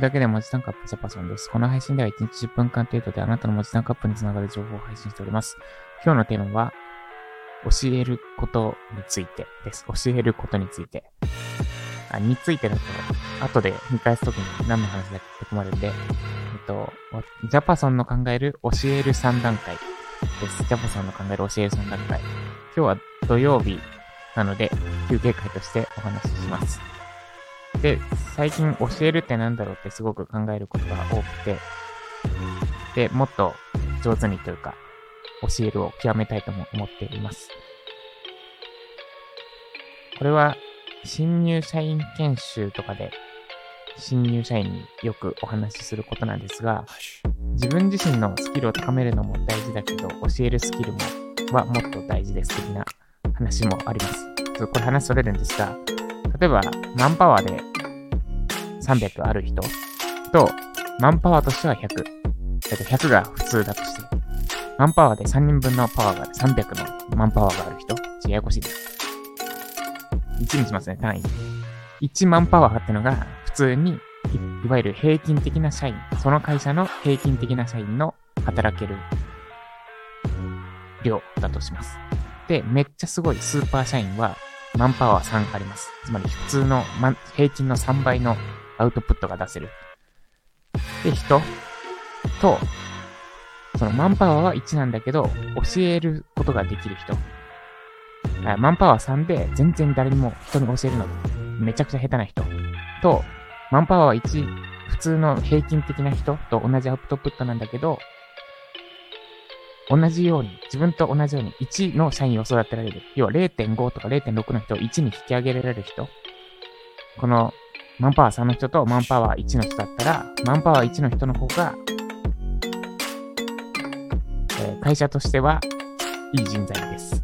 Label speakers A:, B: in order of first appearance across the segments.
A: だけで文字タンクアップジャパソンです。この配信では1日10分間程度であなたの文字タンクアップにつながる情報を配信しております。今日のテーマは、教えることについてです。教えることについて。あ、についてだと、後で見返すときに何の話だっけって困るんで、えっと、ジャパソンの考える教える3段階です。ジャパソンの考える教える3段階。今日は土曜日なので、休憩会としてお話しします。で、最近教えるって何だろうってすごく考えることが多くて、で、もっと上手にというか、教えるを極めたいとも思っています。これは、新入社員研修とかで、新入社員によくお話しすることなんですが、自分自身のスキルを高めるのも大事だけど、教えるスキルもはもっと大事です的な話もあります。これ話それるんですが、例えば、マンパワーで300ある人と、マンパワーとしては100。えっと、100が普通だとして、マンパワーで3人分のパワーがある、300のマンパワーがある人、ちょっとややこしいです。1にしますね、単位。1万パワーってのが、普通にい、いわゆる平均的な社員、その会社の平均的な社員の働ける量だとします。で、めっちゃすごいスーパー社員は、マンパワー3あります。つまり普通の、ま、平均の3倍のアウトプットが出せる。で、人と、そのマンパワーは1なんだけど、教えることができる人。マンパワー3で全然誰にも人に教えるのめちゃくちゃ下手な人。と、マンパワー1、普通の平均的な人と同じアウトプットなんだけど、同じように、自分と同じように1の社員を育てられる。要は0.5とか0.6の人を1に引き上げられる人。このマンパワー3の人とマンパワー1の人だったら、マンパワー1の人の方が、えー会社としてはいい人材です。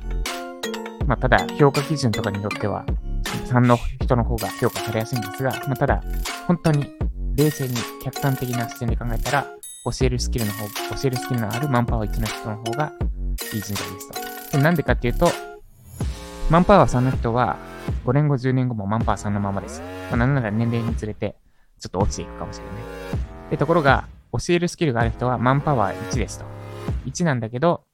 A: まあ、ただ、評価基準とかによっては、3の人の方が評価されやすいんですが、まあ、ただ、本当に冷静に客観的な視点で考えたら、教えるスキルの方、教えるスキルのあるマンパワー1の人の方がいい人材ですと。でなんでかっていうと、マンパワー3の人は、5年後、10年後もマンパワー3のままです。まあ、なんなら年齢につれて、ちょっと落ちていくかもしれない。で、ところが、教えるスキルがある人は、マンパワー1ですと。1なんだけど、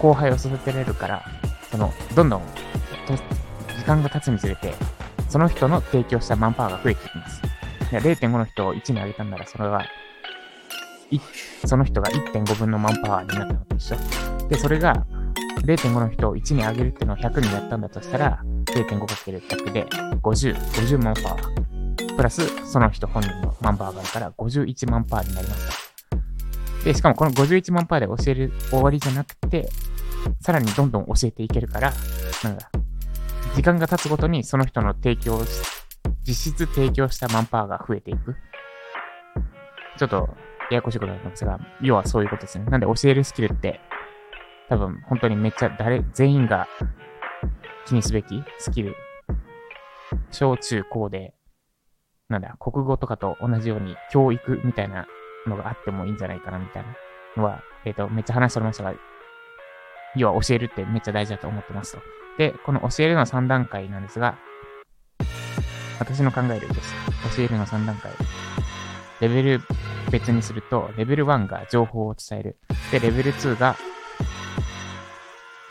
A: 後輩を育てられるから、その、どんどん、時間が経つにつれて、その人の提供したマンパワーが増えていきます。いや0.5の人を1に上げたんなら、それは、その人が1.5分のマンパワーになったのと一緒。で、それが、0.5の人を1に上げるっていうのを100にやったんだとしたら、0.5×100 で50、50万パー。プラス、その人本人のマンパワーがあるから、51万パーになりました。で、しかもこの51万パーで教える終わりじゃなくて、さらにどんどん教えていけるから、なんだ、時間が経つごとにその人の提供し、実質提供したマンパーが増えていく。ちょっと、ややこしいことになってますが、要はそういうことですね。なんで教えるスキルって、多分本当にめっちゃ誰、全員が気にすべきスキル。小中高で、なんだ、国語とかと同じように教育みたいなのがあってもいいんじゃないかなみたいなのは、えっ、と、めっちゃ話しておりましたが、要は教えるってめっちゃ大事だと思ってますと。で、この教えるの3段階なんですが、私の考えるです。教えるの3段階。レベル別にすると、レベル1が情報を伝える。で、レベル2が、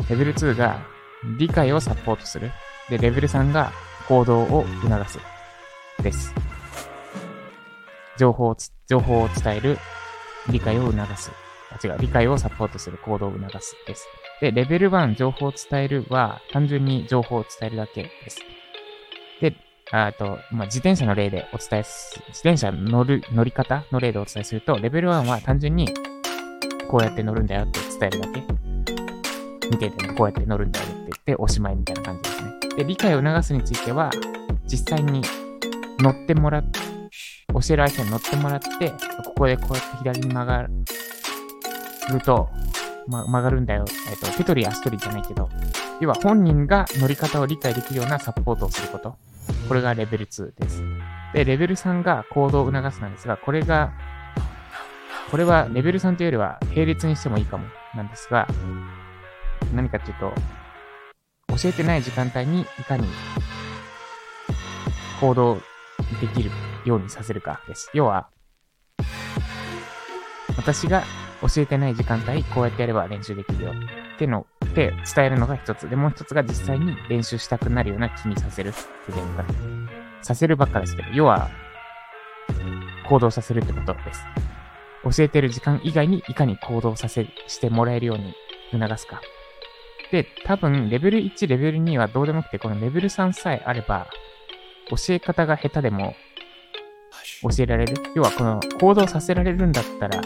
A: レベル2が理解をサポートする。で、レベル3が行動を促す。です。情報を、情報を伝える、理解を促す。あ、違う、理解をサポートする、行動を促す。です。で、レベル1、情報を伝えるは、単純に情報を伝えるだけです。で、あと、まあ、自転車の例でお伝えす、自転車乗る、乗り方の例でお伝えすると、レベル1は単純に、こうやって乗るんだよって伝えるだけ。見ててね、こうやって乗るんだよっておしまいみたいな感じですね。で、理解を促すについては、実際に乗ってもらっ、教える相手に乗ってもらって、ここでこうやって左に曲がると、ま、曲がるんだよ。えっと、手取り足取りじゃないけど、要は本人が乗り方を理解できるようなサポートをすること。これがレベル2です。で、レベル3が行動を促すなんですが、これが、これはレベル3というよりは並列にしてもいいかもなんですが、何かっていうと、教えてない時間帯にいかに行動できるようにさせるかです。要は、私が教えてない時間帯、こうやってやれば練習できるよってので伝えるのが一つ。で、もう一つが実際に練習したくなるような気にさせるっていうのかさせるばっかですけど、要は、行動させるってことです。教えてる時間以外にいかに行動させ、してもらえるように促すか。で、多分、レベル1、レベル2はどうでもよくて、このレベル3さえあれば、教え方が下手でも教えられる。要は、この行動させられるんだったら、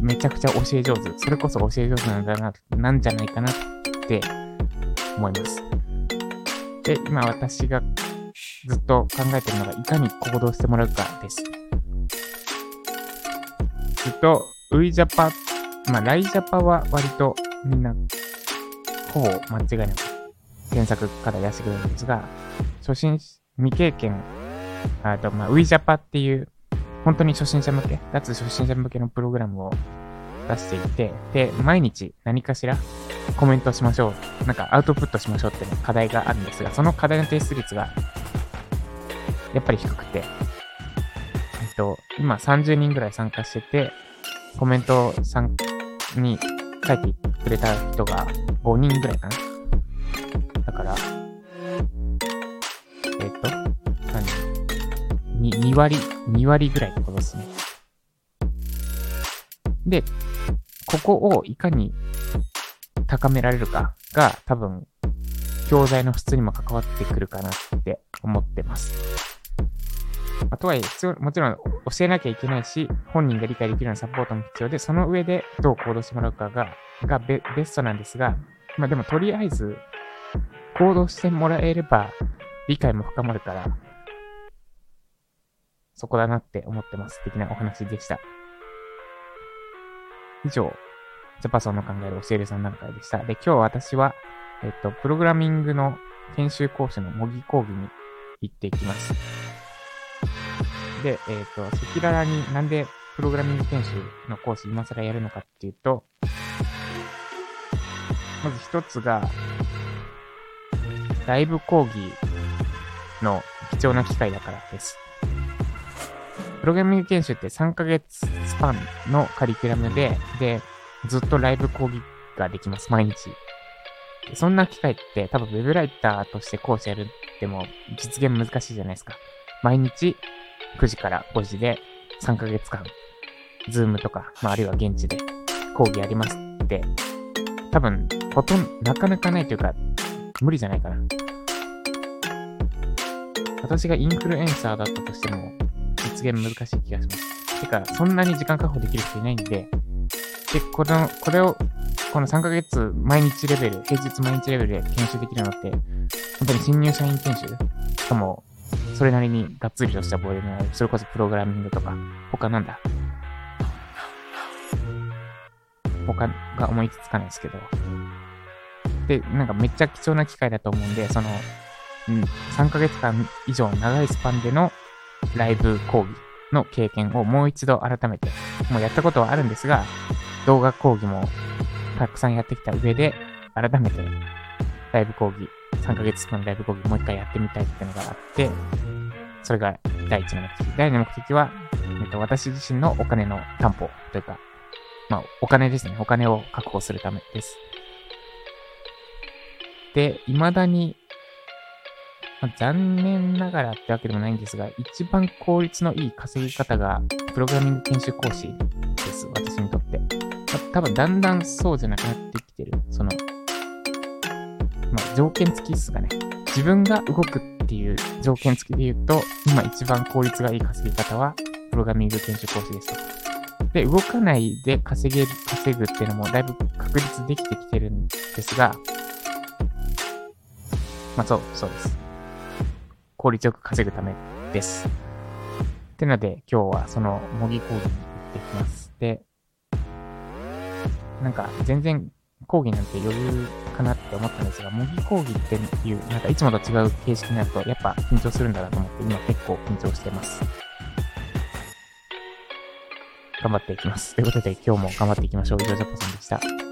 A: めちゃくちゃ教え上手。それこそ教え上手なんだな、なんじゃないかなって思います。で、今私がずっと考えてるのが、いかに行動してもらうかです。ずっと、ウイジャパ、まあ、ライジャパは割とみんな、ほぼ間違いなく検索から出してくれるんですが、初心、未経験、あと、まあ、ウイジャパっていう、本当に初心者向け、脱初心者向けのプログラムを出していて、で、毎日何かしらコメントしましょう。なんかアウトプットしましょうっていう課題があるんですが、その課題の提出率が、やっぱり低くて、えっと、今30人ぐらい参加してて、コメント参に書いてくれた人が5人ぐらいかな。だから、えっと、何？2, 2割、2割ぐらいってことですね。で、ここをいかに高められるかが多分、教材の質にも関わってくるかなって思ってます。まあ、とはいえ、必要、もちろん教えなきゃいけないし、本人が理解できるようなサポートも必要で、その上でどう行動してもらうかが、がベベストなんですが、まあでもとりあえず、行動してもらえれば、理解も深まるから、そこだなって思ってます。的なお話でした。以上、ジャパソンの考える教える3段階でした。で、今日私は、えっと、プログラミングの研修講師の模擬講義に行っていきます。で、えっと、赤裸々になんでプログラミング研修の講師今更やるのかっていうと、まず一つが、ライブ講義の貴重な機会だからです。プログラミング研修って3ヶ月スパンのカリキュラムで、で、ずっとライブ講義ができます、毎日。そんな機会って多分 web ライターとして講師やるっても実現難しいじゃないですか。毎日9時から5時で3ヶ月間、ズームとか、まあ、あるいは現地で講義やりますって、多分、ほとんど、なかなかないというか、無理じゃないかな。私がインフルエンサーだったとしても、実現難しい気がします。てか、そんなに時間確保できる人いないんで、で、この、これを、この3ヶ月毎日レベル、平日毎日レベルで研修できるのって、本当に新入社員研修しかも、それなりにがっつりとしたボリュームがある。それこそプログラミングとか、他なんだ他が思いつかないですけど。で、なんかめっちゃ貴重な機会だと思うんで、その、うん、3ヶ月間以上長いスパンでのライブ講義の経験をもう一度改めて、もうやったことはあるんですが、動画講義もたくさんやってきた上で、改めてライブ講義、3ヶ月間ライブ講義もう一回やってみたいっていうのがあって、それが第一の目的。第二の目的は、えっと、私自身のお金の担保というか、まあ、お金ですね。お金を確保するためです。で、未だに、まあ、残念ながらってわけでもないんですが、一番効率のいい稼ぎ方が、プログラミング研修講師です。私にとって。まあ、多分、だんだんそうじゃなくなってきてる。その、まあ、条件付きっすかね。自分が動くっていう条件付きで言うと、今一番効率がいい稼ぎ方は、プログラミング研修講師です。で、動かないで稼げる、稼ぐっていうのもだいぶ確立できてきてるんですが、まあそう、そうです。効率よく稼ぐためです。ってので、今日はその模擬講義に行ってきます。で、なんか全然講義なんて余裕かなって思ったんですが、模擬講義っていう、なんかいつもと違う形式になると、やっぱ緊張するんだなと思って、今結構緊張してます。頑張っていきます。ということで、今日も頑張っていきましょう。以上、ジャポさんでした。